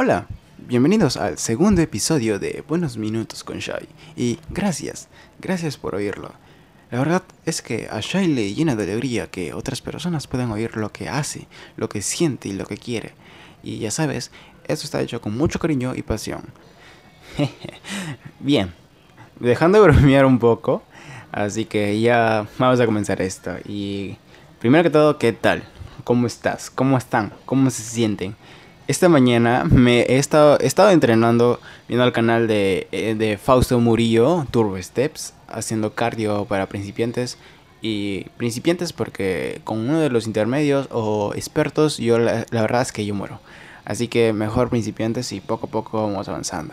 Hola, bienvenidos al segundo episodio de Buenos Minutos con Shai. Y gracias, gracias por oírlo. La verdad es que a Shai le llena de alegría que otras personas puedan oír lo que hace, lo que siente y lo que quiere. Y ya sabes, esto está hecho con mucho cariño y pasión. Bien, dejando de bromear un poco, así que ya vamos a comenzar esto. Y primero que todo, ¿qué tal? ¿Cómo estás? ¿Cómo están? ¿Cómo se sienten? Esta mañana me he estado, entrenando viendo el canal de, eh, de Fausto Murillo, Turbo Steps, haciendo cardio para principiantes. Y principiantes porque con uno de los intermedios o expertos, yo la, verdad es que yo muero. Así que mejor principiantes y poco a poco vamos avanzando.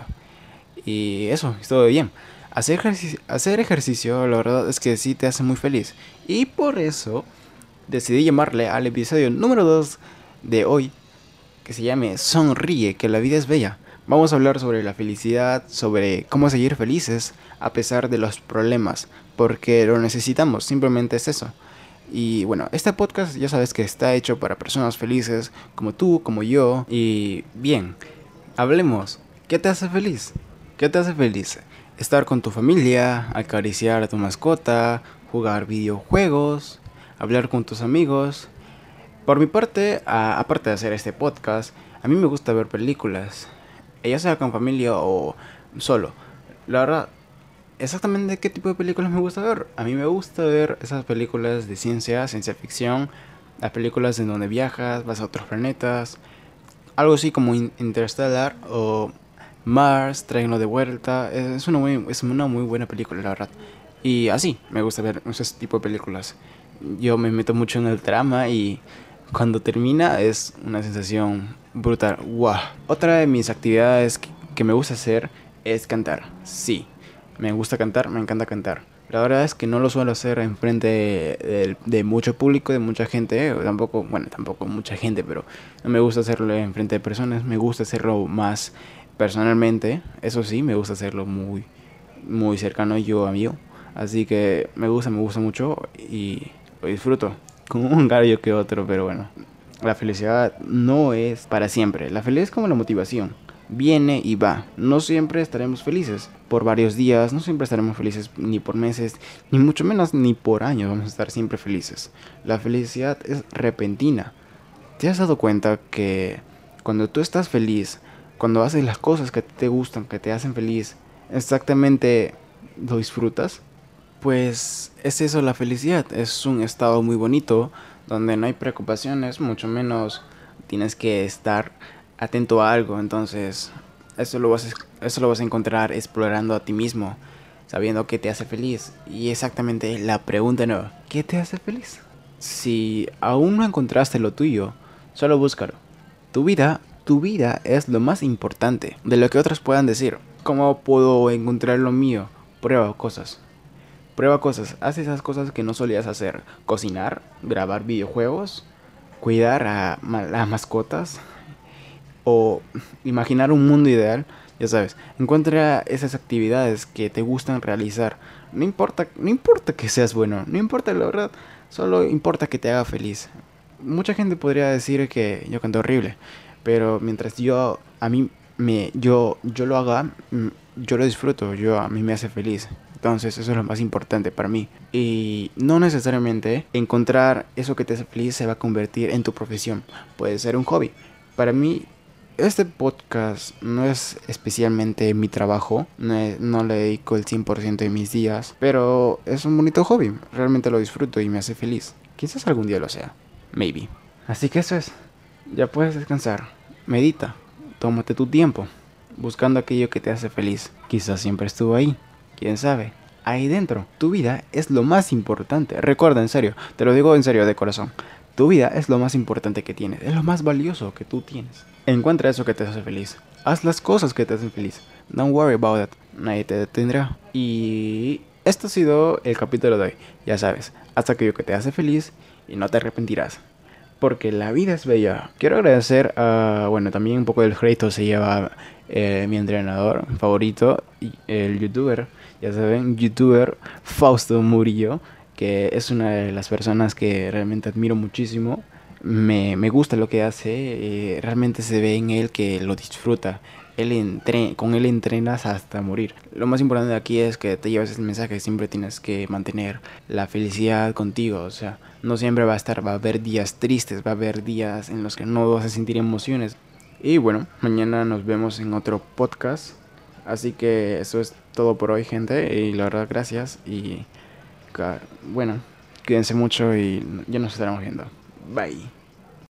Y eso, todo bien. Hacer hacer ejercicio, la verdad es que sí te hace muy feliz. Y por eso decidí llamarle al episodio número 2 de hoy que se llame Sonríe, que la vida es bella. Vamos a hablar sobre la felicidad, sobre cómo seguir felices a pesar de los problemas, porque lo necesitamos, simplemente es eso. Y bueno, este podcast ya sabes que está hecho para personas felices como tú, como yo. Y bien, hablemos. ¿Qué te hace feliz? ¿Qué te hace feliz? Estar con tu familia, acariciar a tu mascota, jugar videojuegos, hablar con tus amigos, por mi parte, aparte de hacer este podcast, a mí me gusta ver películas, ya sea con familia o solo. La verdad, exactamente qué tipo de películas me gusta ver. A mí me gusta ver esas películas de ciencia, ciencia ficción, las películas en donde viajas, vas a otros planetas, algo así como Interstellar o Mars, Tráiganlo de vuelta. Es una, muy, es una muy buena película, la verdad. Y así, me gusta ver ese tipo de películas. Yo me meto mucho en el drama y cuando termina es una sensación brutal. ¡Wow! Otra de mis actividades que me gusta hacer es cantar. Sí, me gusta cantar, me encanta cantar. La verdad es que no lo suelo hacer en frente de, de, mucho público, de mucha gente, tampoco, bueno, tampoco mucha gente, pero no me gusta hacerlo en frente de personas, me gusta hacerlo más personalmente, eso sí, me gusta hacerlo muy, muy cercano yo a mí. Así que me gusta, me gusta mucho y lo disfruto con un gallo que otro, pero bueno. La felicidad no es para siempre. La felicidad es como la motivación. Viene y va. No siempre estaremos felices por varios días, no siempre estaremos felices ni por meses, ni mucho menos ni por años vamos a estar siempre felices. La felicidad es repentina. ¿Te has dado cuenta que cuando tú estás feliz, cuando haces las cosas que te gustan, que te hacen feliz, exactamente lo disfrutas? Pues es eso la felicidad, es un estado muy bonito donde no hay preocupaciones, mucho menos tienes que estar atento a algo, entonces eso lo vas a, eso lo vas a encontrar explorando a ti mismo, sabiendo qué te hace feliz. Y exactamente la pregunta no, ¿qué te hace feliz? Si aún no encontraste lo tuyo, solo búscalo. Tu vida, tu vida es lo más importante de lo que otros puedan decir. ¿Cómo puedo encontrar lo mío? Prueba cosas. Prueba cosas, haz esas cosas que no solías hacer. Cocinar, grabar videojuegos, cuidar a, las mascotas o imaginar un mundo ideal. Ya sabes, encuentra esas actividades que te gustan realizar. No importa, no importa que seas bueno, no importa la verdad, solo importa que te haga feliz. Mucha gente podría decir que yo canto horrible, pero mientras yo a mí me yo yo lo haga, mm, yo lo disfruto, yo a mí me hace feliz. Entonces eso es lo más importante para mí. Y no necesariamente encontrar eso que te hace feliz se va a convertir en tu profesión. Puede ser un hobby. Para mí este podcast no es especialmente mi trabajo, no, le dedico el 100% de mis días, pero es un bonito hobby, realmente lo disfruto y me hace feliz. Quizás algún día lo sea, maybe. Así que eso es, ya puedes descansar, medita, tómate tu tiempo, buscando aquello que te hace feliz. Quizás siempre estuvo ahí, quién sabe. Ahí dentro, tu vida es lo más importante. Recuerda, en serio, te lo digo en serio, de corazón. Tu vida es lo más importante que tienes, es lo más valioso que tú tienes. Encuentra eso que te hace feliz. Haz las cosas que te hacen feliz. Don't worry about it. Nadie te detendrá. Y esto ha sido el capítulo de hoy. Ya sabes, haz aquello que te hace feliz y no te arrepentirás. Porque la vida es bella. Quiero agradecer a, bueno, también un poco del crédito se lleva eh, mi entrenador favorito, el youtuber, ya saben, youtuber Fausto Murillo, que es una de las personas que realmente admiro muchísimo. Me, me gusta lo que hace, eh, realmente se ve en él que lo disfruta. Él con él entrenas hasta morir. Lo más importante aquí es que te llevas el mensaje, siempre tienes que mantener la felicidad contigo, o sea, no siempre va a estar, va a haber días tristes, va a haber días en los que no vas a sentir emociones. Y bueno, mañana nos vemos en otro podcast. Así que eso es todo por hoy, gente. Y la verdad, gracias. Y bueno, cuídense mucho y ya nos estaremos viendo. Bye.